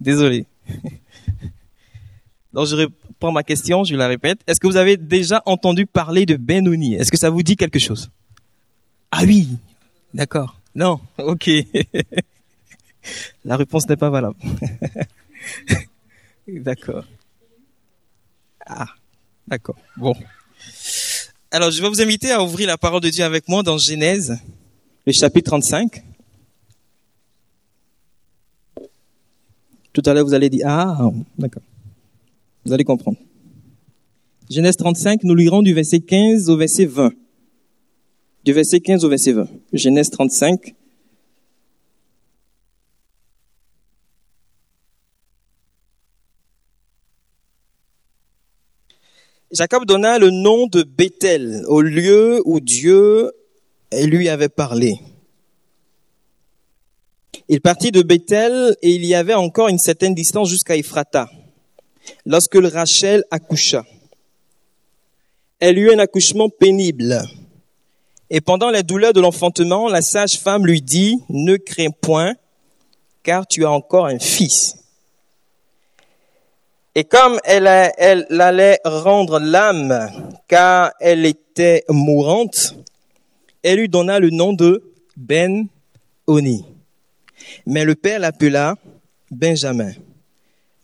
Désolé. Donc je reprends ma question, je la répète. Est-ce que vous avez déjà entendu parler de Benoni Est-ce que ça vous dit quelque chose? Ah oui, d'accord. Non, ok. la réponse n'est pas valable. d'accord. Ah, d'accord. Bon. Alors je vais vous inviter à ouvrir la parole de Dieu avec moi dans Genèse, le chapitre 35. Tout à l'heure, vous allez dire, ah, d'accord. Vous allez comprendre. Genèse 35, nous lirons du verset 15 au verset 20. Du verset 15 au verset 20. Genèse 35. Jacob donna le nom de Bethel au lieu où Dieu lui avait parlé. Il partit de Bethel et il y avait encore une certaine distance jusqu'à Ephrata lorsque Rachel accoucha. Elle eut un accouchement pénible. Et pendant la douleur de l'enfantement, la sage-femme lui dit, ne crains point, car tu as encore un fils. Et comme elle, elle allait rendre l'âme, car elle était mourante, elle lui donna le nom de Ben-Oni. Mais le père l'appela Benjamin.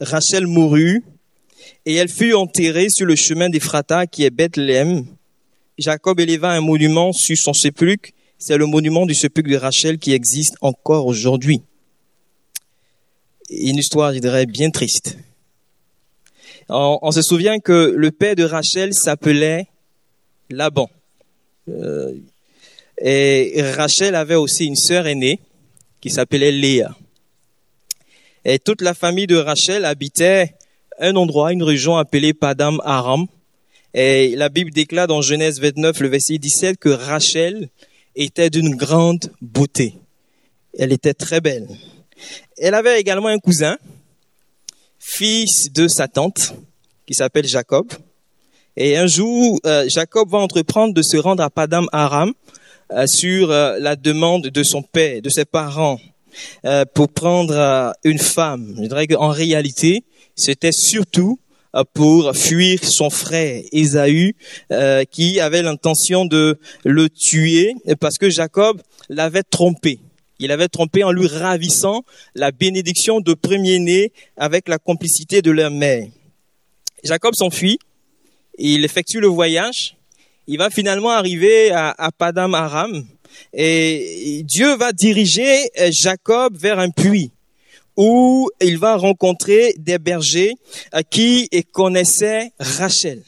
Rachel mourut et elle fut enterrée sur le chemin d'Ephrata qui est Bethléem. Jacob éleva un monument sur son sépulcre. C'est le monument du sépulcre de Rachel qui existe encore aujourd'hui. Une histoire, je dirais, bien triste. On, se souvient que le père de Rachel s'appelait Laban. Euh, et Rachel avait aussi une sœur aînée qui s'appelait Léa. Et toute la famille de Rachel habitait un endroit, une région appelée Padam Aram. Et la Bible déclare dans Genèse 29, le verset 17, que Rachel était d'une grande beauté. Elle était très belle. Elle avait également un cousin, fils de sa tante, qui s'appelle Jacob. Et un jour, euh, Jacob va entreprendre de se rendre à Padam Aram sur euh, la demande de son père, de ses parents, pour prendre une femme. Je dirais qu'en réalité, c'était surtout euh, pour fuir son frère Ésaü, euh, qui avait l'intention de le tuer parce que Jacob l'avait trompé. Il avait trompé en lui ravissant la bénédiction de premier-né avec la complicité de leur mère. Jacob s'enfuit, il effectue le voyage, il va finalement arriver à, à Padam Aram et Dieu va diriger euh, Jacob vers un puits où il va rencontrer des bergers euh, qui connaissaient Rachel.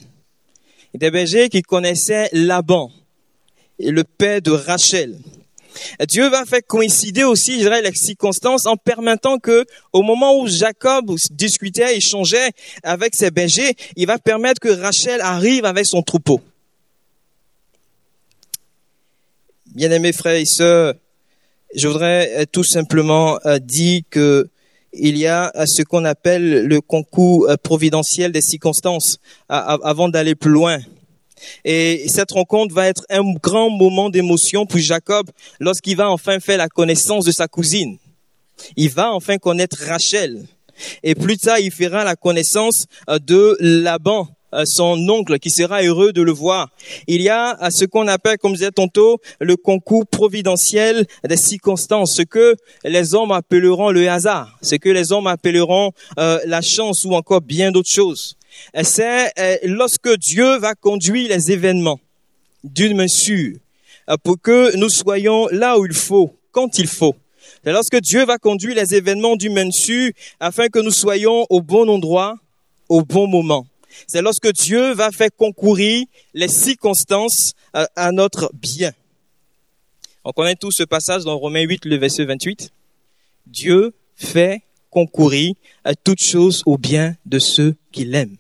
Des bergers qui connaissaient Laban, le père de Rachel. Dieu va faire coïncider aussi, je dirais, les circonstances en permettant que, au moment où Jacob discutait, échangeait avec ses bergers, il va permettre que Rachel arrive avec son troupeau. Bien-aimés frères et sœurs, je voudrais tout simplement euh, dire que il y a ce qu'on appelle le concours euh, providentiel des circonstances avant d'aller plus loin. Et cette rencontre va être un grand moment d'émotion pour Jacob lorsqu'il va enfin faire la connaissance de sa cousine. Il va enfin connaître Rachel. Et plus tard, il fera la connaissance euh, de Laban, euh, son oncle qui sera heureux de le voir. Il y a euh, ce qu'on appelle, comme je disais tantôt, le concours providentiel des circonstances, ce que les hommes appelleront le hasard, ce que les hommes appelleront euh, la chance ou encore bien d'autres choses. C'est lorsque Dieu va conduire les événements d'une mesure pour que nous soyons là où il faut, quand il faut. C'est lorsque Dieu va conduire les événements d'une mesure afin que nous soyons au bon endroit, au bon moment c'est lorsque Dieu va faire concourir les circonstances à notre bien. On connaît tous ce passage dans Romains 8, le verset 28. Dieu fait concourir à toutes choses au bien de ceux qu'il aime,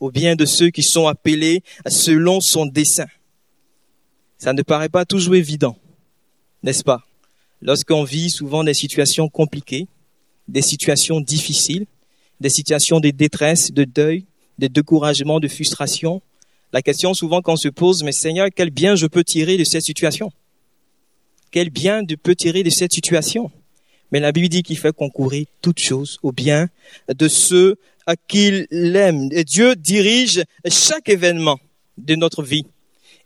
au bien de ceux qui sont appelés selon son dessein. Ça ne paraît pas toujours évident, n'est-ce pas? Lorsqu'on vit souvent des situations compliquées, des situations difficiles, des situations de détresse, de deuil, de découragement, de frustration. La question souvent qu'on se pose, mais Seigneur, quel bien je peux tirer de cette situation? Quel bien je peux tirer de cette situation? Mais la Bible dit qu'il fait concourir toutes choses au bien de ceux à qui il aime. Et Dieu dirige chaque événement de notre vie,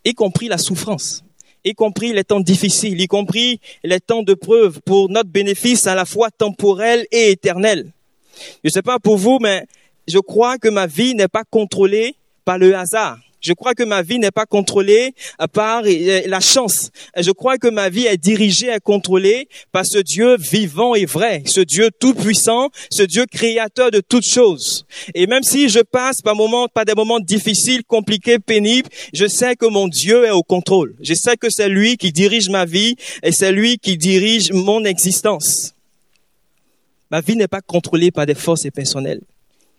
y compris la souffrance, y compris les temps difficiles, y compris les temps de preuve pour notre bénéfice à la fois temporel et éternel. Je ne sais pas pour vous, mais je crois que ma vie n'est pas contrôlée par le hasard. Je crois que ma vie n'est pas contrôlée par euh, la chance. Je crois que ma vie est dirigée et contrôlée par ce Dieu vivant et vrai, ce Dieu tout-puissant, ce Dieu créateur de toutes choses. Et même si je passe par, par des moments difficiles, compliqués, pénibles, je sais que mon Dieu est au contrôle. Je sais que c'est lui qui dirige ma vie et c'est lui qui dirige mon existence. Ma vie n'est pas contrôlée par des forces personnelles.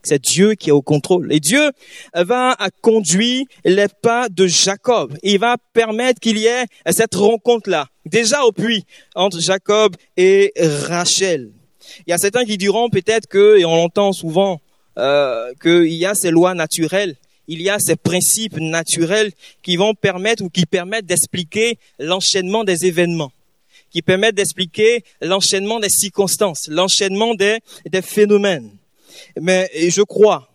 C'est Dieu qui est au contrôle. Et Dieu va conduire les pas de Jacob. Il va permettre qu'il y ait cette rencontre-là, déjà au puits, entre Jacob et Rachel. Il y a certains qui diront peut-être que, et on l'entend souvent, euh, qu'il y a ces lois naturelles, il y a ces principes naturels qui vont permettre ou qui permettent d'expliquer l'enchaînement des événements qui permettent d'expliquer l'enchaînement des circonstances, l'enchaînement des, des phénomènes. Mais je crois,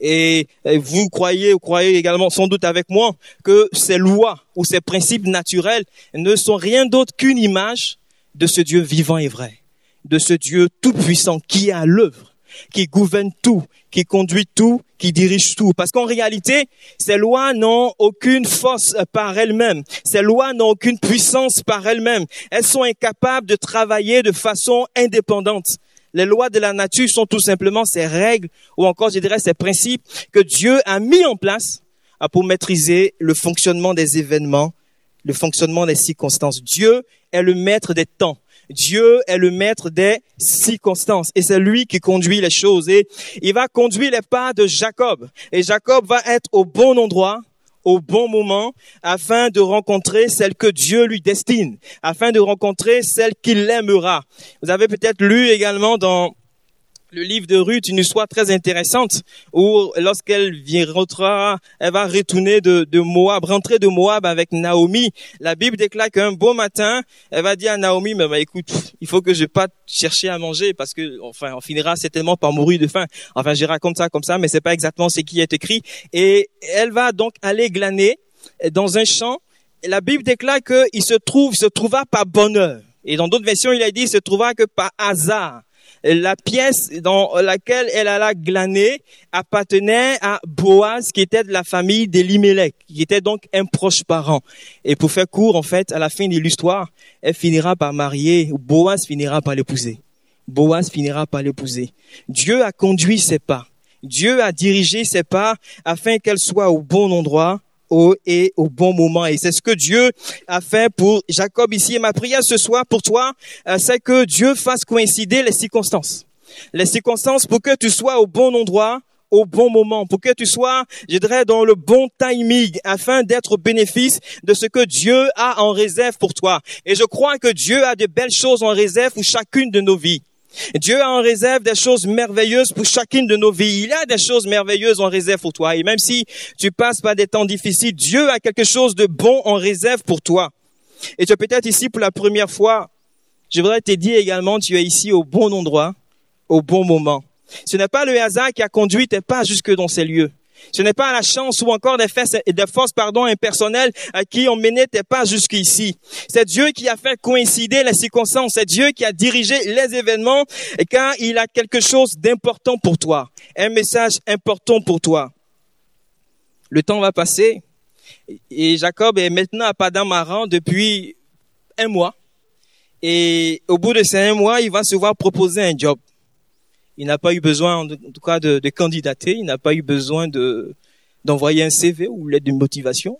et vous croyez, vous croyez également sans doute avec moi, que ces lois ou ces principes naturels ne sont rien d'autre qu'une image de ce Dieu vivant et vrai, de ce Dieu tout-puissant qui est à l'œuvre, qui gouverne tout, qui conduit tout, qui dirige tout. Parce qu'en réalité, ces lois n'ont aucune force par elles-mêmes. Ces lois n'ont aucune puissance par elles-mêmes. Elles sont incapables de travailler de façon indépendante. Les lois de la nature sont tout simplement ces règles, ou encore, je dirais, ces principes que Dieu a mis en place pour maîtriser le fonctionnement des événements, le fonctionnement des circonstances. Dieu est le maître des temps. Dieu est le maître des circonstances et c'est lui qui conduit les choses et il va conduire les pas de Jacob et Jacob va être au bon endroit au bon moment afin de rencontrer celle que Dieu lui destine, afin de rencontrer celle qu'il aimera. Vous avez peut-être lu également dans le livre de Ruth, une histoire très intéressante où lorsqu'elle viendra, elle va retourner de, de Moab, rentrer de Moab avec Naomi. La Bible déclare qu'un beau matin, elle va dire à Naomi, mais bah, écoute, il faut que je pas chercher à manger parce que, enfin, on finira certainement par mourir de faim. Enfin, je raconte ça comme ça, mais c'est pas exactement ce qui est écrit. Et elle va donc aller glaner dans un champ. la Bible déclare qu'il se trouve, se trouva par bonheur. Et dans d'autres versions, il a dit, il se trouva que par hasard la pièce dans laquelle elle alla glaner appartenait à Boaz, qui était de la famille d'Elimelech, qui était donc un proche parent. Et pour faire court, en fait, à la fin de l'histoire, elle finira par marier, Boaz finira par l'épouser. Boaz finira par l'épouser. Dieu a conduit ses pas. Dieu a dirigé ses pas afin qu'elle soit au bon endroit et au bon moment. Et c'est ce que Dieu a fait pour Jacob ici. Et ma prière ce soir pour toi, euh, c'est que Dieu fasse coïncider les circonstances. Les circonstances pour que tu sois au bon endroit, au bon moment, pour que tu sois, je dirais, dans le bon timing, afin d'être au bénéfice de ce que Dieu a en réserve pour toi. Et je crois que Dieu a de belles choses en réserve pour chacune de nos vies. Dieu a en réserve des choses merveilleuses pour chacune de nos vies. Il a des choses merveilleuses en réserve pour toi. Et même si tu passes par des temps difficiles, Dieu a quelque chose de bon en réserve pour toi. Et tu es peut-être ici pour la première fois. Je voudrais te dire également, tu es ici au bon endroit, au bon moment. Ce n'est pas le hasard qui a conduit tes pas jusque dans ces lieux. Ce n'est pas la chance ou encore des, forces pardon, impersonnelles qui ont mené tes pas jusqu'ici. C'est Dieu qui a fait coïncider les circonstances. C'est Dieu qui a dirigé les événements car il a quelque chose d'important pour toi. Un message important pour toi. Le temps va passer et Jacob est maintenant à Padamaran depuis un mois. Et au bout de ces un mois, il va se voir proposer un job. Il n'a pas eu besoin, en tout cas, de, candidater. Il n'a pas eu besoin de d'envoyer un CV ou l'aide de motivation.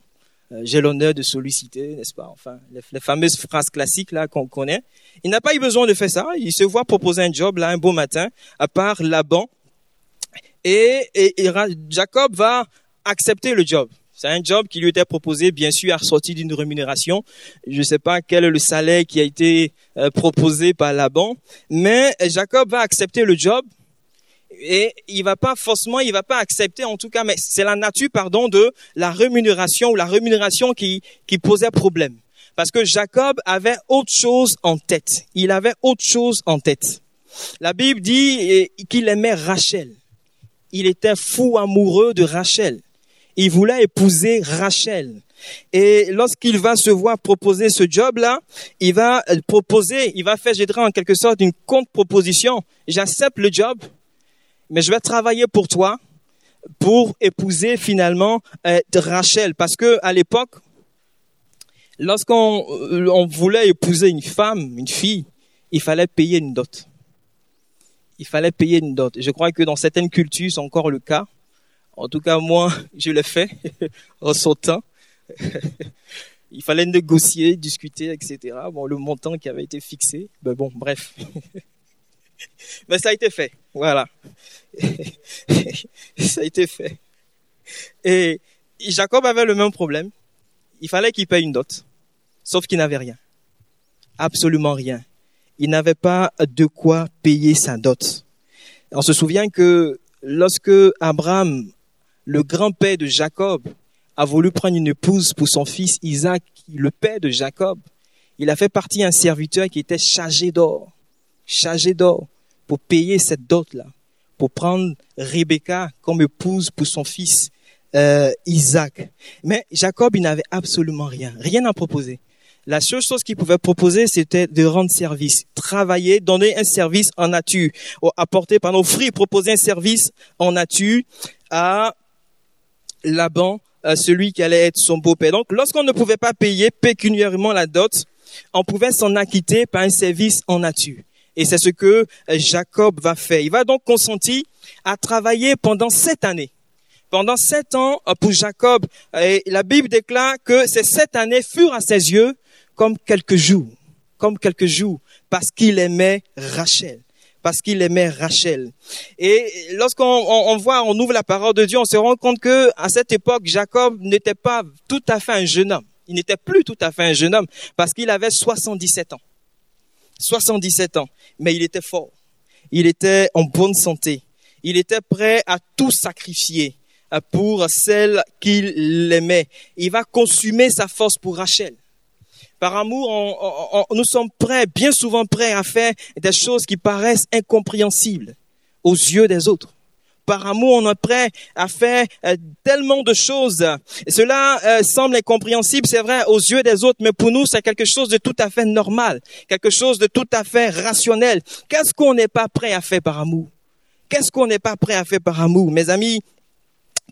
Euh, j'ai l'honneur de solliciter, n'est-ce pas Enfin, les, fameuses phrases là qu'on connaît. Il n'a pas eu besoin de faire ça. Il se voit proposer un job là un beau matin, à part Laban, et Jacob va accepter le job. C'est un job qui lui était proposé, bien sûr, assorti d'une rémunération. Je ne sais pas quel est le salaire qui a été euh, proposé par Laban, mais Jacob va accepter le job et il va pas forcément, il va pas accepter en tout cas, mais c'est la nature, pardon, de la rémunération ou la rémunération qui, qui posait problème. Parce que Jacob avait autre chose en tête. Il avait autre chose en tête. La Bible dit eh, qu'il aimait Rachel. Il était fou amoureux de Rachel. Il voulait épouser Rachel. Et lorsqu'il va se voir proposer ce job-là, il va proposer, il va faire, je dirais en quelque sorte, une contre-proposition. J'accepte le job, mais je vais travailler pour toi pour épouser finalement euh, Rachel. Parce que à l'époque, lorsqu'on euh, voulait épouser une femme, une fille, il fallait payer une dot. Il fallait payer une dot. Je crois que dans certaines cultures, c'est encore le cas. En tout cas, moi, je l'ai fait en sautant. il fallait négocier, discuter, etc. Bon, le montant qui avait été fixé, ben bon, bref. Mais ça a été fait, voilà. ça a été fait. Et Jacob avait le même problème. Il fallait qu'il paye une dot, sauf qu'il n'avait rien. Absolument rien. Il n'avait pas de quoi payer sa dot. On se souvient que lorsque Abraham, le grand-père de Jacob, a voulu prendre une épouse pour son fils Isaac, le père de Jacob, il a fait partie d'un serviteur qui était chargé d'or, chargé d'or pour payer cette dot-là, pour prendre Rebecca comme épouse pour son fils euh, Isaac. Mais Jacob, il n'avait absolument rien, rien à proposer. La seule chose qu'il pouvait proposer, c'était de rendre service, travailler, donner un service en nature, apporter, pardon, offrir, proposer un service en nature à Laban, à celui qui allait être son beau-père. Donc, lorsqu'on ne pouvait pas payer pécuniairement la dot, on pouvait s'en acquitter par un service en nature. Et c'est ce que euh, Jacob va faire. Il va donc consentir à travailler pendant sept années. Pendant sept ans euh, pour Jacob. Et la Bible déclare que ces sept années furent à ses yeux comme quelques jours. Comme quelques jours. Parce qu'il aimait Rachel parce qu'il aimait Rachel. Et lorsqu'on voit, on ouvre la parole de Dieu, on se rend compte que à cette époque, Jacob n'était pas tout à fait un jeune homme. Il n'était plus tout à fait un jeune homme parce qu'il avait 77 ans. 77 ans, mais il était fort. Il était en bonne santé. Il était prêt à tout sacrifier euh, pour celle qu'il aimait. Il va consumer sa force pour Rachel. Par amour, nous sommes prêts, bien souvent prêts à faire des choses qui paraissent incompréhensibles aux yeux des autres par amour, on est prêt à faire euh, tellement de choses. Cela euh, semble incompréhensible, c'est vrai, aux yeux des autres, mais pour nous, c'est quelque chose de tout à fait normal, quelque chose de tout à fait rationnel. Qu'est-ce qu'on n'est pas prêt à faire par amour? Qu'est-ce qu'on n'est pas prêt à faire par amour? Mes amis,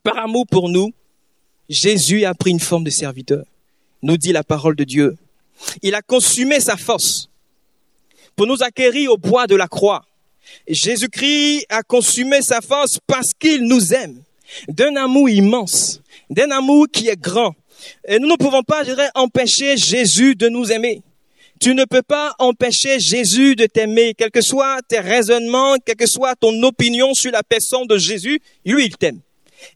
par amour pour nous, Jésus a pris une forme de serviteur, nous dit la parole de Dieu. Il a consumé sa force pour nous acquérir au bois de la croix. Jésus-Christ a consumé sa force parce qu'il nous aime d'un amour immense, d'un amour qui est grand. Nous ne pouvons pas, je dirais, empêcher Jésus de nous aimer. Tu ne peux pas empêcher Jésus de t'aimer, quels que soient tes raisonnements, quelle que soit ton opinion sur la personne de Jésus, lui, il t'aime.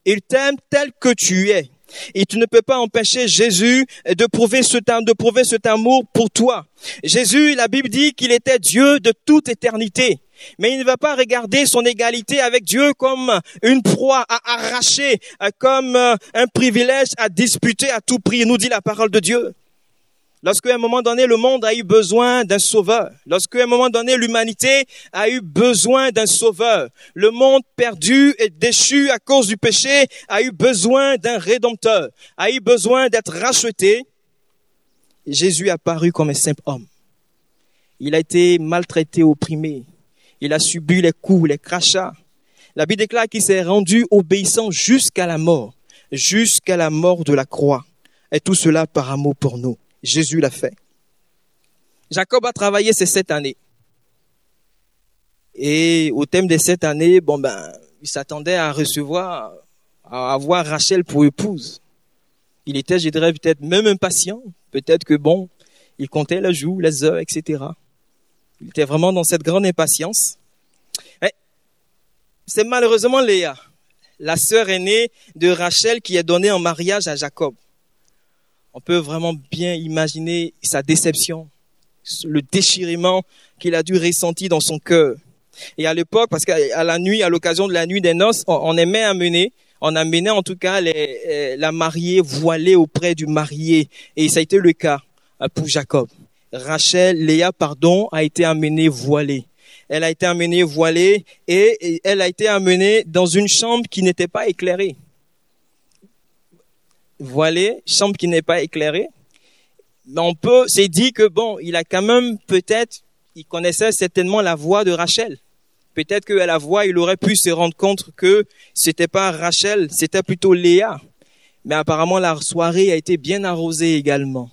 Il t'aime tel que tu es. Et tu ne peux pas empêcher Jésus de prouver, ce, de prouver cet amour pour toi. Jésus, la Bible dit qu'il était Dieu de toute éternité. Mais il ne va pas regarder son égalité avec Dieu comme une proie à arracher, euh, comme euh, un privilège à disputer à tout prix, nous dit la parole de Dieu. Lorsqu'à un moment donné, le monde a eu besoin d'un sauveur, lorsqu'à un moment donné, l'humanité a eu besoin d'un sauveur, le monde perdu et déchu à cause du péché a eu besoin d'un rédempteur, a eu besoin d'être racheté, Jésus a paru comme un simple homme. Il a été maltraité, opprimé, il a subi les coups, les crachats. La Bible déclare qu'il s'est rendu obéissant jusqu'à la mort, jusqu'à la mort de la croix. Et tout cela par amour pour nous. Jésus l'a fait. Jacob a travaillé ces sept années. Et au thème des sept années, bon ben, il s'attendait à recevoir, à avoir Rachel pour épouse. Il était, je dirais, peut-être même impatient. Peut-être que bon, il comptait les jours, les heures, etc. Il était vraiment dans cette grande impatience. C'est malheureusement Léa, la sœur aînée de Rachel, qui est donnée en mariage à Jacob. On peut vraiment bien imaginer sa déception, le déchirement qu'il a dû ressentir dans son cœur. Et à l'époque, parce qu'à la nuit, à l'occasion de la nuit des noces, on, aimait amener, on amenait en tout cas euh, la mariée voilée auprès du marié. Et ça a été le cas euh, pour Jacob. Rachel, Léa, pardon, a été amenée voilée. Elle a été amenée voilée et elle a été amenée dans une chambre qui n'était pas éclairée. Voilée, chambre qui n'est pas éclairée. Mais on peut, c'est dit que bon, il a quand même peut-être, il connaissait certainement la voix de Rachel. Peut-être qu'à la voix, il aurait pu se rendre compte que c'était pas Rachel, c'était plutôt Léa. Mais apparemment, la soirée a été bien arrosée également.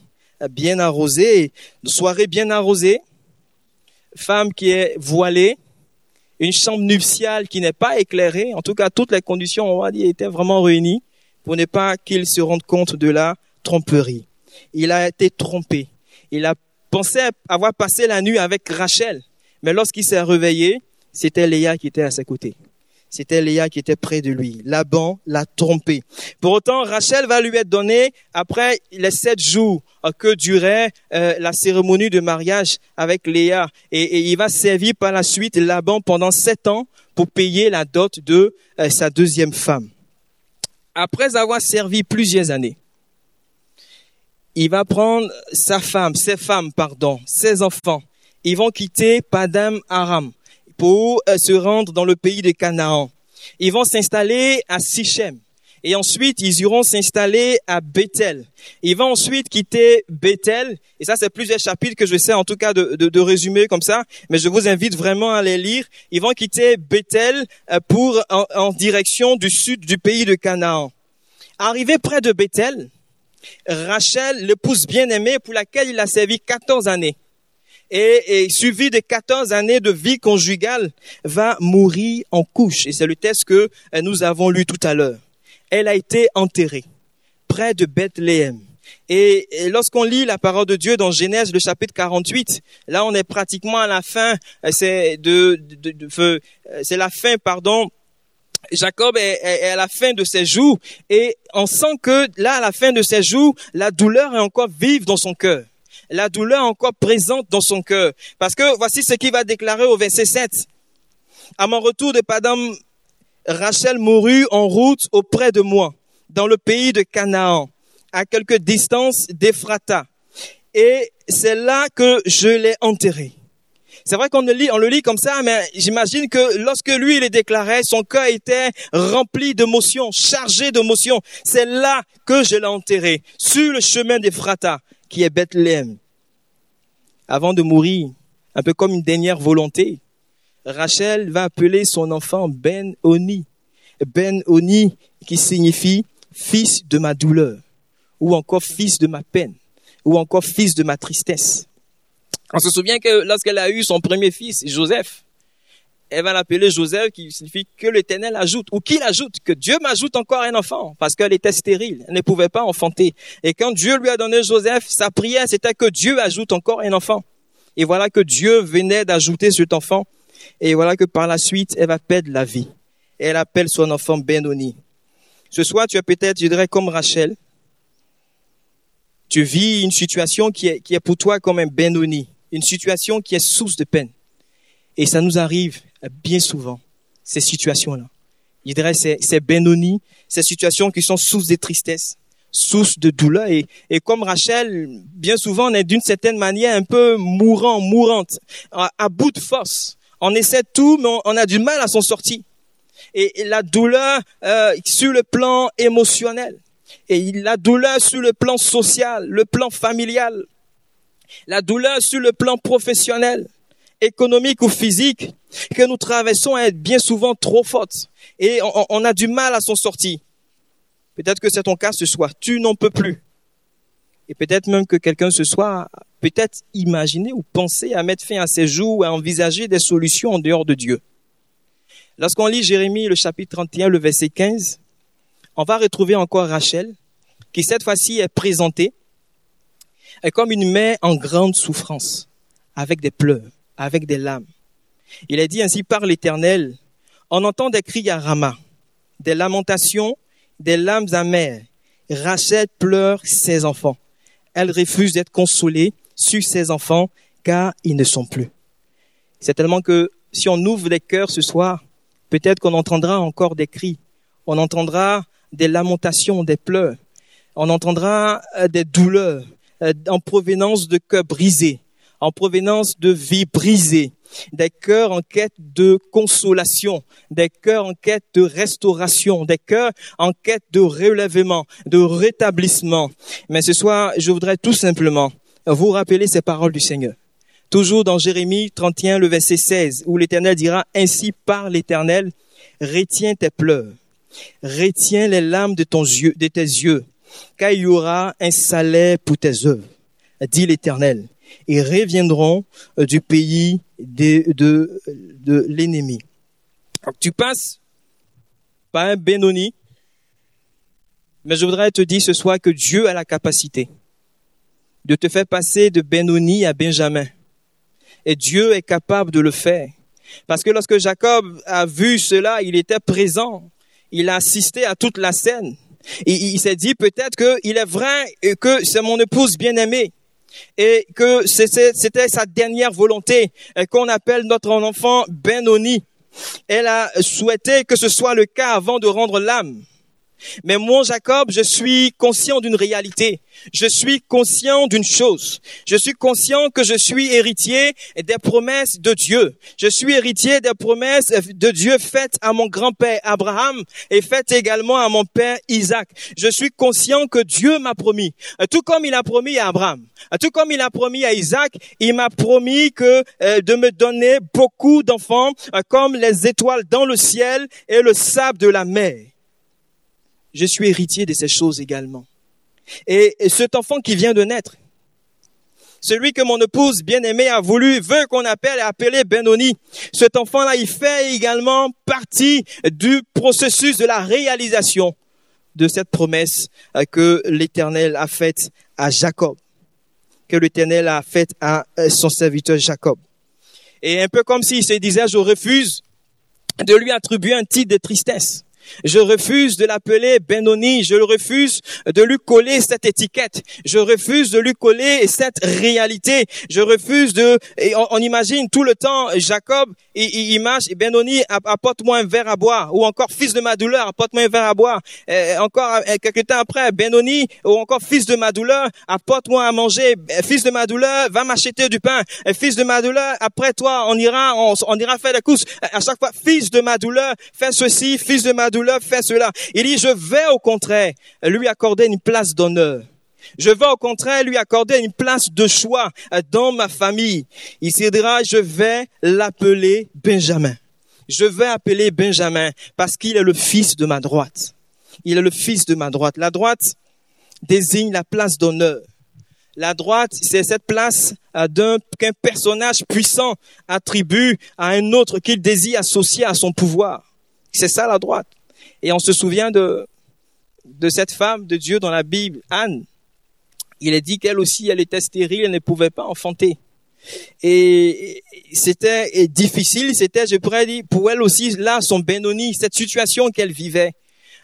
Bien arrosée, soirée bien arrosée, femme qui est voilée, une chambre nuptiale qui n'est pas éclairée. En tout cas, toutes les conditions, on va dire, étaient vraiment réunies pour ne pas qu'il se rende compte de la tromperie. Il a été trompé. Il a pensé avoir passé la nuit avec Rachel. Mais lorsqu'il s'est réveillé, c'était Léa qui était à ses côtés. C'était Léa qui était près de lui. Laban l'a trompé. Pour autant, Rachel va lui être donnée après les sept jours que durait euh, la cérémonie de mariage avec Léa. Et, il va servir par la suite Laban pendant sept ans pour payer la dot de euh, sa deuxième femme. Après avoir servi plusieurs années, il va prendre sa femme, ses femmes, pardon, ses enfants. Ils vont quitter Padam Aram pour euh, se rendre dans le pays de Canaan. Ils vont s'installer à Sichem. Et ensuite, ils iront s'installer à Bethel. Ils vont ensuite quitter Bethel. Et ça, c'est plusieurs chapitres que je sais en tout cas de, résumer comme ça. Mais je vous invite vraiment à les lire. Ils vont quitter Bethel euh, pour en, direction du sud du pays de Canaan. Arrivé près de Bethel, Rachel, l'épouse bien-aimée pour laquelle il a servi 14 années, et, suivi de 14 années de vie conjugale, va mourir en couche. Et c'est le texte que euh, nous avons lu tout à l'heure. Elle a été enterrée près de Bethléem. Et, lorsqu'on lit la parole de Dieu dans Genèse, le chapitre 48, là on est pratiquement à la fin, euh, c'est de, euh, c'est la fin, pardon, Jacob est, est, à la fin de ses jours et on sent que là, à la fin de ses jours, la douleur est encore vive dans son cœur la douleur encore présente dans son cœur. Parce que voici ce qu'il va déclarer au verset 7. À mon retour de Padam, Rachel mourut en route auprès de moi, dans le pays de Canaan, à quelque distance d'Ephrata. Et c'est là que je l'ai enterré. C'est vrai qu'on le lit, on le lit comme ça, mais j'imagine que lorsque lui il est déclaré, son cœur était rempli d'émotions, chargé d'émotions. C'est là que je l'ai enterré, sur le chemin d'Ephrata, qui est Bethléem avant de mourir, un peu comme une dernière volonté, Rachel va appeler son enfant Ben Oni. Ben Oni qui signifie fils de ma douleur, ou encore fils de ma peine, ou encore fils de ma tristesse. On se souvient que lorsqu'elle a eu son premier fils, Joseph, elle va l'appeler Joseph, qui signifie que l'Éternel ajoute, ou qu'il ajoute, que Dieu m'ajoute encore un enfant, parce qu'elle était stérile, elle ne pouvait pas enfanter. Et quand Dieu lui a donné Joseph, sa prière, c'était que Dieu ajoute encore un enfant. Et voilà que Dieu venait d'ajouter cet enfant. Et voilà que par la suite, elle va perdre la vie. elle appelle son enfant Benoni. Ce soir, tu es peut-être, je dirais, comme Rachel. Tu vis une situation qui est, qui est pour toi comme un Benoni. Une situation qui est source de peine. Et ça nous arrive bien souvent, ces situations-là. Je dirais, c'est, c'est Benoni, ces situations qui sont source de tristesse, source de douleur. Et, et comme Rachel, bien souvent, on est d'une certaine manière un peu mourant, mourante, à, bout de force. On essaie tout, mais on, a du mal à s'en sortir. Et, la douleur euh, sur le plan émotionnel, et la douleur sur le plan social, le plan familial, la douleur sur le plan professionnel, économique ou physique que nous traversons est bien souvent trop forte et on, a du mal à s'en sortir. Peut-être que c'est ton cas ce soir. Tu n'en peux plus. Peut-être même que quelqu'un ce soir peut-être imaginer ou penser à mettre fin à ses jours ou à envisager des solutions en dehors de Dieu. Lorsqu'on lit Jérémie, le chapitre 31, le verset 15, on va retrouver encore Rachel, qui cette fois-ci est présentée comme une mère en grande souffrance, avec des pleurs, avec des larmes. Il est dit ainsi par l'Éternel, on entend des cris à Rama, des lamentations, des larmes amères. Rachel pleure ses enfants. Elle refuse d'être consolée sur ses enfants car ils ne sont plus. C'est tellement que si on ouvre les cœurs ce soir, peut-être qu'on entendra encore des cris, on entendra des lamentations, des pleurs, on entendra euh, des douleurs, euh, en provenance de cœurs brisés, en provenance de vies brisées, des cœurs en quête de consolation, des cœurs en quête de restauration, des cœurs en quête de relèvement, de rétablissement. Mais ce soir, je voudrais tout simplement vous rappeler ces paroles du Seigneur. Toujours dans Jérémie 31, le verset 16, où l'Éternel dira, Ainsi par l'Éternel, retiens tes pleurs, retiens les larmes de, de tes yeux, car il y aura un salaire pour tes œuvres, dit l'Éternel, et reviendront euh, du pays de, de, de l'ennemi. Tu passes par un Benoni, mais je voudrais te dire ce soir que Dieu a la capacité de te faire passer de Benoni à Benjamin. Et Dieu est capable de le faire. Parce que lorsque Jacob a vu cela, il était présent. Il a assisté à toute la scène. Et il s'est dit peut-être qu'il est vrai que c'est mon épouse bien-aimée et que c'était sa dernière volonté qu'on appelle notre enfant Benoni. Elle a souhaité que ce soit le cas avant de rendre l'âme. Mais moi, Jacob, je suis conscient d'une réalité. Je suis conscient d'une chose. Je suis conscient que je suis héritier des promesses de Dieu. Je suis héritier des promesses de Dieu faites à mon grand-père Abraham et faites également à mon père Isaac. Je suis conscient que Dieu m'a promis, tout comme il a promis à Abraham, tout comme il a promis à Isaac, il m'a promis que euh, de me donner beaucoup d'enfants euh, comme les étoiles dans le ciel et le sable de la mer je suis héritier de ces choses également. Et, cet enfant qui vient de naître, celui que mon épouse bien-aimée a voulu, veut qu'on appelle et appeler Benoni. Cet enfant-là, il fait également partie du processus de la réalisation de cette promesse euh, que l'Éternel a faite à Jacob, que l'Éternel a faite à euh, son serviteur Jacob. Et un peu comme s'il se disait, je refuse de lui attribuer un titre de tristesse. Je refuse de l'appeler Benoni. Je refuse de lui coller cette étiquette. Je refuse de lui coller cette réalité. Je refuse de, et on, imagine tout le temps Jacob, il, marche, Benoni, apporte-moi un verre à boire. Ou encore, fils de ma douleur, apporte-moi un verre à boire. encore, quelques temps après, Benoni, ou encore, fils de ma douleur, apporte-moi à manger. Fils de ma douleur, va m'acheter du pain. Fils de ma douleur, après toi, on ira, ira faire la course. À chaque fois, fils de ma douleur, fais ceci, fils de ma douleur, fait cela. Il dit, je vais au contraire lui accorder une place d'honneur. Je vais au contraire lui accorder une place de choix dans ma famille. Il se dira, je vais l'appeler Benjamin. Je vais appeler Benjamin parce qu'il est le fils de ma droite. Il est le fils de ma droite. La droite désigne la place d'honneur. La droite, c'est cette place euh, d'un qu'un personnage puissant attribue à un autre qu'il désire associer à son pouvoir. C'est ça la droite. Et on se souvient de, de cette femme de Dieu dans la Bible, Anne. Il est dit qu'elle aussi, elle était stérile, elle ne pouvait pas enfanter. Et c'était difficile, c'était, je pourrais dire, pour elle aussi, là, son Benoni, cette situation qu'elle vivait.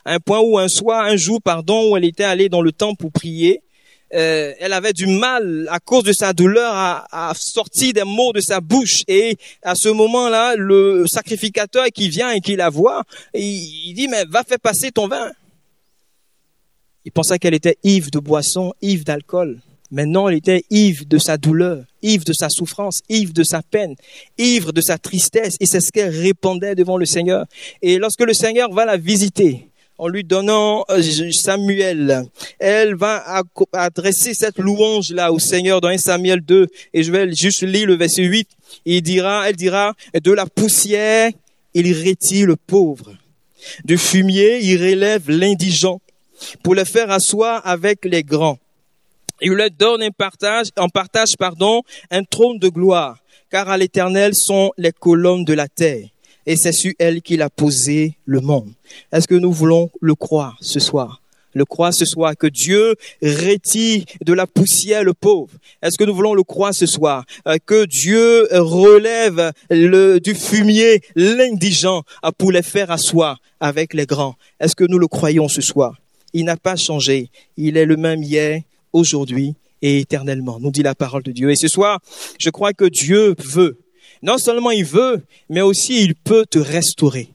Un point où un soir, un jour, pardon, où elle était allée dans le temple pour prier, euh, elle avait du mal à cause de sa douleur à, à, sortir des mots de sa bouche. Et à ce moment-là, le sacrificateur qui vient et qui la voit, il, dit, mais va faire passer ton vin. Il pensait qu'elle était ivre de boisson, ivre d'alcool. Mais non, elle était ivre de sa douleur, ivre de sa souffrance, ivre de sa peine, ivre de sa tristesse. Et c'est ce qu'elle répondait devant le Seigneur. Et lorsque le Seigneur va la visiter, en lui donnant euh, Samuel. Elle va adresser cette louange là au Seigneur dans 1 Samuel 2 et je vais juste lire le verset 8. Il dira, elle dira, de la poussière, il retire le pauvre. Du fumier, il relève l'indigent pour le faire asseoir avec les grands. Il leur donne un partage, en partage, pardon, un trône de gloire, car à l'éternel sont les colonnes de la terre et c'est sur elle qu'il a posé le monde. Est-ce que nous voulons le croire ce soir? Le croire ce soir, que Dieu retire de la poussière le pauvre. Est-ce que nous voulons le croire ce soir, euh, que Dieu relève du fumier l'indigent euh, pour les faire asseoir avec les grands? Est-ce que nous le croyons ce soir? Il n'a pas changé. Il est le même hier, aujourd'hui et éternellement, nous dit la parole de Dieu. Et ce soir, je crois que Dieu veut non seulement il veut, mais aussi il peut te restaurer.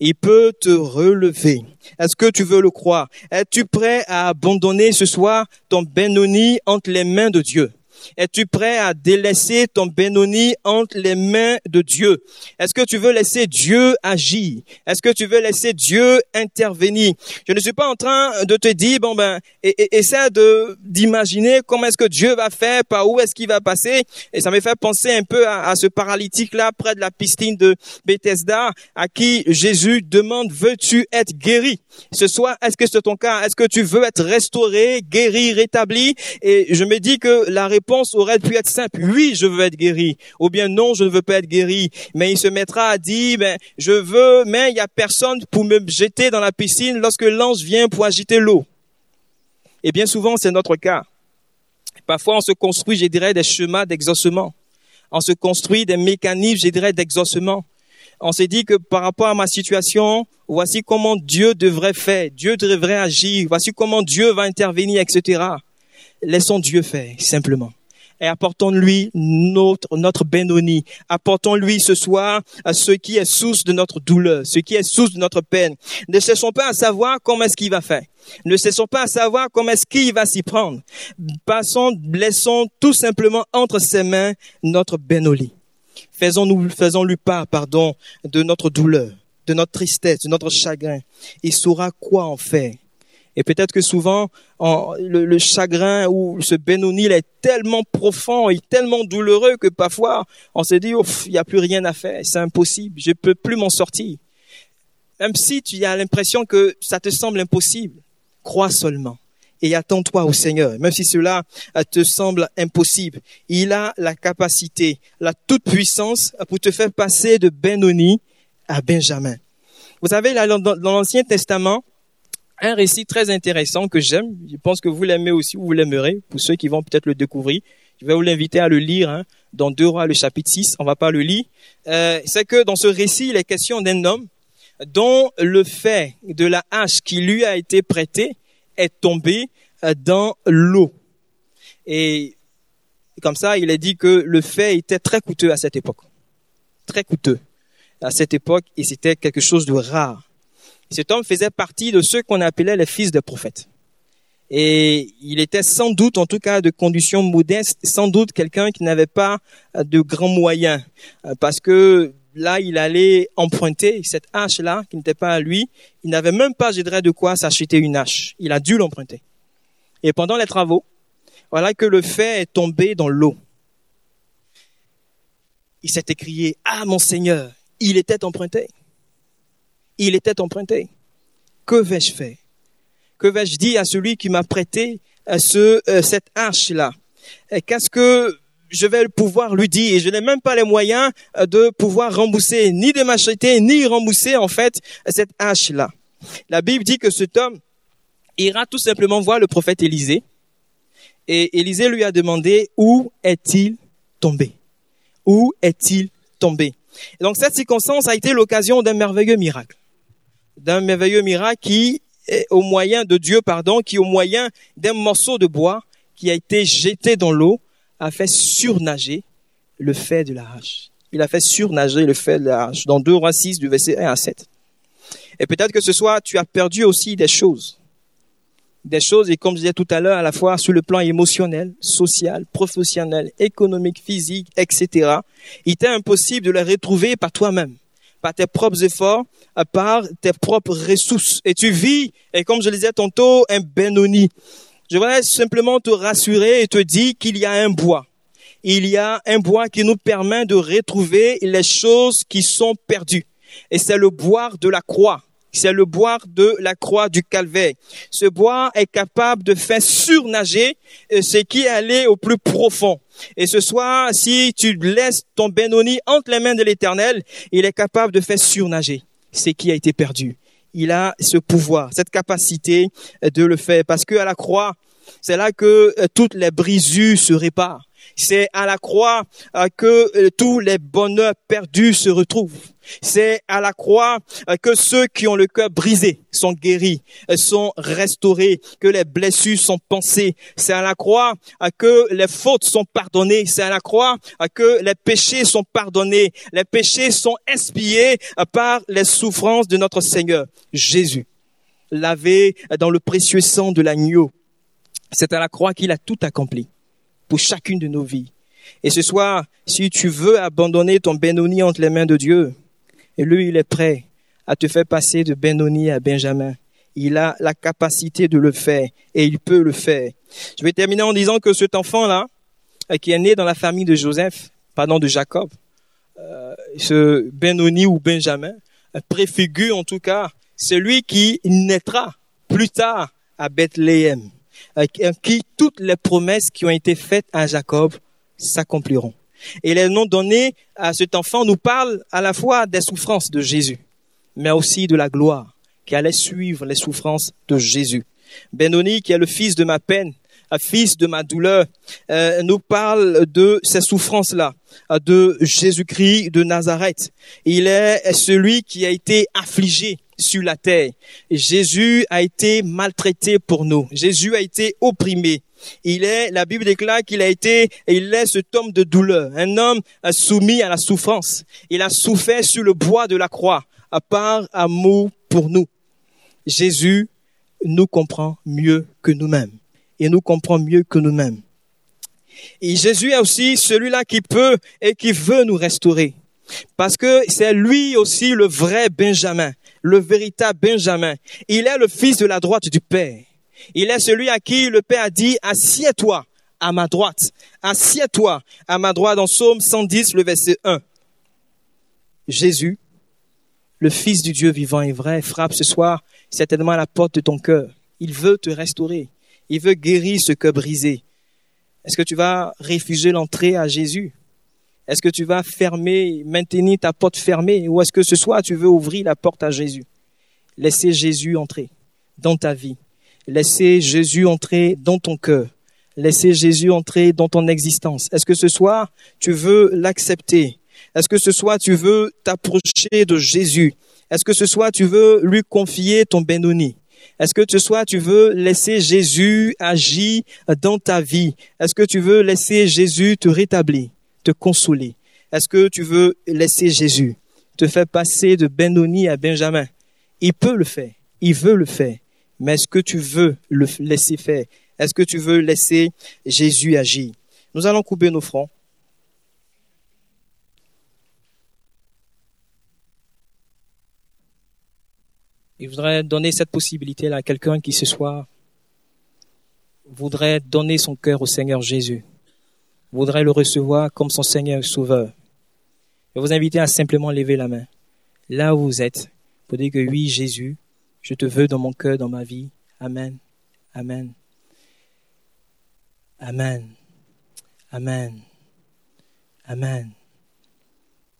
Il peut te relever. Est-ce que tu veux le croire? Es-tu prêt à abandonner ce soir ton Benoni entre les mains de Dieu? Es-tu prêt à délaisser ton Benoni entre les mains de Dieu? Est-ce que tu veux laisser Dieu agir? Est-ce que tu veux laisser Dieu intervenir? Je ne suis pas en train de te dire, bon ben, essaie de, d'imaginer comment est-ce que Dieu va faire, par où est-ce qu'il va passer. Et ça me fait penser un peu à, ce paralytique-là près de la piscine de Bethesda, à qui Jésus demande, veux-tu être guéri? Ce soir, est-ce que c'est ton cas? Est-ce que tu veux être restauré, guéri, rétabli? Et je me dis que la réponse aurait pu être simple. Oui, je veux être guéri. Ou bien non, je ne veux pas être guéri. Mais il se mettra à dire, ben, je veux, mais il y a personne pour me jeter dans la piscine lorsque l'ange vient pour agiter l'eau. Et bien souvent, c'est notre cas. Parfois, on se construit, je dirais, des chemins d'exaucement. On se construit des mécanismes, je dirais, d'exaucement. On s'est dit que par rapport à ma situation, voici comment Dieu devrait faire, Dieu devrait agir, voici comment Dieu va intervenir, etc. Laissons Dieu faire, simplement et apportons-lui notre, notre Benoni. Apportons-lui ce soir à ce qui est source de notre douleur, ce qui est source de notre peine. Ne cessons pas à savoir comment est-ce qu'il va faire. Ne cessons pas à savoir comment est-ce qu'il va s'y prendre. Passons, laissons tout simplement entre ses mains notre Benoni. Faisons-nous, faisons-lui part, pardon, de notre douleur, de notre tristesse, de notre chagrin. Il saura quoi en faire. Et peut-être que souvent, le, chagrin ou ce Benoni est tellement profond et tellement douloureux que parfois, on se dit, il n'y a plus rien à faire, c'est impossible, je peux plus m'en sortir. Même si tu as l'impression que ça te semble impossible, crois seulement et attends-toi au Seigneur. Même si cela euh, te semble impossible, il a la capacité, la toute puissance pour te faire passer de Benoni à Benjamin. Vous savez, dans l'Ancien Testament, un récit très intéressant que j'aime. Je pense que vous l'aimez aussi, vous l'aimerez, pour ceux qui vont peut-être le découvrir. Je vais vous l'inviter à le lire hein, dans Deux Rois, le chapitre 6. On va pas le lire. Euh, c'est que dans ce récit, il est question d'un homme dont le fait de la hache qui lui a été prêtée est tombé euh, dans l'eau. Et comme ça, il est dit que le fait était très coûteux à cette époque. Très coûteux à cette époque et c'était quelque chose de rare. Cet homme faisait partie de ceux qu'on appelait les fils de prophètes. Et il était sans doute, en tout cas, de conditions modestes, sans doute quelqu'un qui n'avait pas de grands moyens. Euh, parce que là, il allait emprunter cette hache-là, qui n'était pas à lui. Il n'avait même pas, je dirais, de quoi s'acheter une hache. Il a dû l'emprunter. Et pendant les travaux, voilà que le fait est tombé dans l'eau. Il s'est écrié, ah mon Seigneur, il était emprunté il était emprunté. Que vais-je faire? Que vais-je dire à celui qui m'a prêté euh, euh, cette hache-là Qu'est-ce que je vais pouvoir lui dire? Je n'ai même pas les moyens euh, de pouvoir rembourser, ni de m'acheter, ni rembourser en fait cette hache-là. La Bible dit que cet homme ira tout simplement voir le prophète Élisée. Et Élisée lui a demandé où est-il tombé? Où est-il tombé? Donc cette circonstance a été l'occasion d'un merveilleux miracle d'un merveilleux miracle qui au moyen de Dieu, pardon, qui au moyen d'un morceau de bois qui a été jeté dans l'eau, a fait surnager le fait de la hache. Il a fait surnager le fait de la hache dans 2 Rois 6 du verset 1 à 7. Et peut-être que ce soir, tu as perdu aussi des choses. Des choses, et comme je disais tout à l'heure, à la fois sur le plan émotionnel, social, professionnel, économique, physique, etc. Il t'est impossible de les retrouver par toi-même par tes propres efforts, par tes propres ressources. Et tu vis, et comme je le disais tantôt, un Benoni. Je voudrais simplement te rassurer et te dire qu'il y a un bois. Il y a un bois qui nous permet de retrouver les choses qui sont perdues. Et c'est le bois de la croix. C'est le bois de la croix du calvaire. Ce bois est capable de faire surnager euh, ce qui est allé au plus profond. Et ce soir, si tu laisses ton Benoni entre les mains de l'éternel, il est capable de faire surnager ce qui a été perdu. Il a ce pouvoir, cette capacité de le faire. Parce que à la croix, c'est là que euh, toutes les brisures se réparent. C'est à la croix euh, que euh, tous les bonheurs perdus se retrouvent. C'est à la croix euh, que ceux qui ont le cœur brisé sont guéris, sont restaurés, que les blessures sont pensées. C'est à la croix que les fautes sont pardonnées. C'est à la croix que les péchés sont pardonnés. Les péchés sont expiés par les souffrances de notre Seigneur Jésus, lavé dans le précieux sang de l'agneau. C'est à la croix qu'il a tout accompli pour chacune de nos vies. Et ce soir, si tu veux abandonner ton Benoni entre les mains de Dieu, et lui, il est prêt à te faire passer de Benoni à Benjamin. Il a la capacité de le faire et il peut le faire. Je vais terminer en disant que cet enfant-là, euh, qui est né dans la famille de Joseph, pardon, de Jacob, euh, ce Benoni ou Benjamin, euh, préfigure en tout cas celui qui naîtra plus tard à Bethléem qui toutes les promesses qui ont été faites à Jacob s'accompliront. Et les noms donnés à cet enfant nous parlent à la fois des souffrances de Jésus, mais aussi de la gloire qui allait suivre les souffrances de Jésus. Benoni, qui est le fils de ma peine, fils de ma douleur, euh, nous parle de ces souffrances-là, de Jésus-Christ de Nazareth. Il est celui qui a été affligé sur la terre. Jésus a été maltraité pour nous. Jésus a été opprimé. Il est, la Bible déclare qu'il a été, il est cet homme de douleur, un homme soumis à la souffrance. Il a souffert sur le bois de la croix, à part amour pour nous. Jésus nous comprend mieux que nous-mêmes. Il nous comprend mieux que nous-mêmes. Et Jésus est aussi celui-là qui peut et qui veut nous restaurer. Parce que c'est lui aussi le vrai Benjamin le véritable Benjamin. Il est le fils de la droite du Père. Il est celui à qui le Père a dit, assieds-toi à ma droite. Assieds-toi à ma droite dans Psaume 110, le verset 1. Jésus, le Fils du Dieu vivant et vrai, frappe ce soir certainement à la porte de ton cœur. Il veut te restaurer. Il veut guérir ce cœur brisé. Est-ce que tu vas refuser l'entrée à Jésus? Est-ce que tu vas fermer, maintenir ta porte fermée? Ou est-ce que ce soir tu veux ouvrir la porte à Jésus? Laissez Jésus entrer dans ta vie. Laissez Jésus entrer dans ton cœur. Laissez Jésus entrer dans ton existence. Est-ce que ce soir tu veux l'accepter? Est-ce que ce soir tu veux t'approcher de Jésus? Est-ce que ce soir tu veux lui confier ton Benoni est-ce que ce soir tu veux laisser Jésus agir dans ta vie? Est-ce que tu veux laisser Jésus te rétablir te consoler? Est-ce que tu veux laisser Jésus te faire passer de Benoni à Benjamin? Il peut le faire, il veut le faire, mais est-ce que tu veux le laisser faire? Est-ce que tu veux laisser Jésus agir? Nous allons couper nos fronts. Je voudrais donner cette possibilité à quelqu'un qui ce soir voudrait donner son cœur au Seigneur Jésus voudrait le recevoir comme son Seigneur Sauveur, je vous inviter à simplement lever la main. Là où vous êtes, pour dire que oui, Jésus, je te veux dans mon cœur, dans ma vie. Amen. Amen. Amen. Amen. Amen.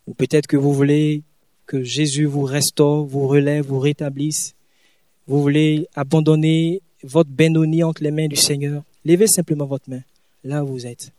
Ou peut-être que vous voulez que Jésus vous restaure, vous relève, vous rétablisse. Vous voulez abandonner votre Benoni entre les mains du Seigneur. Levez simplement votre main là où vous êtes.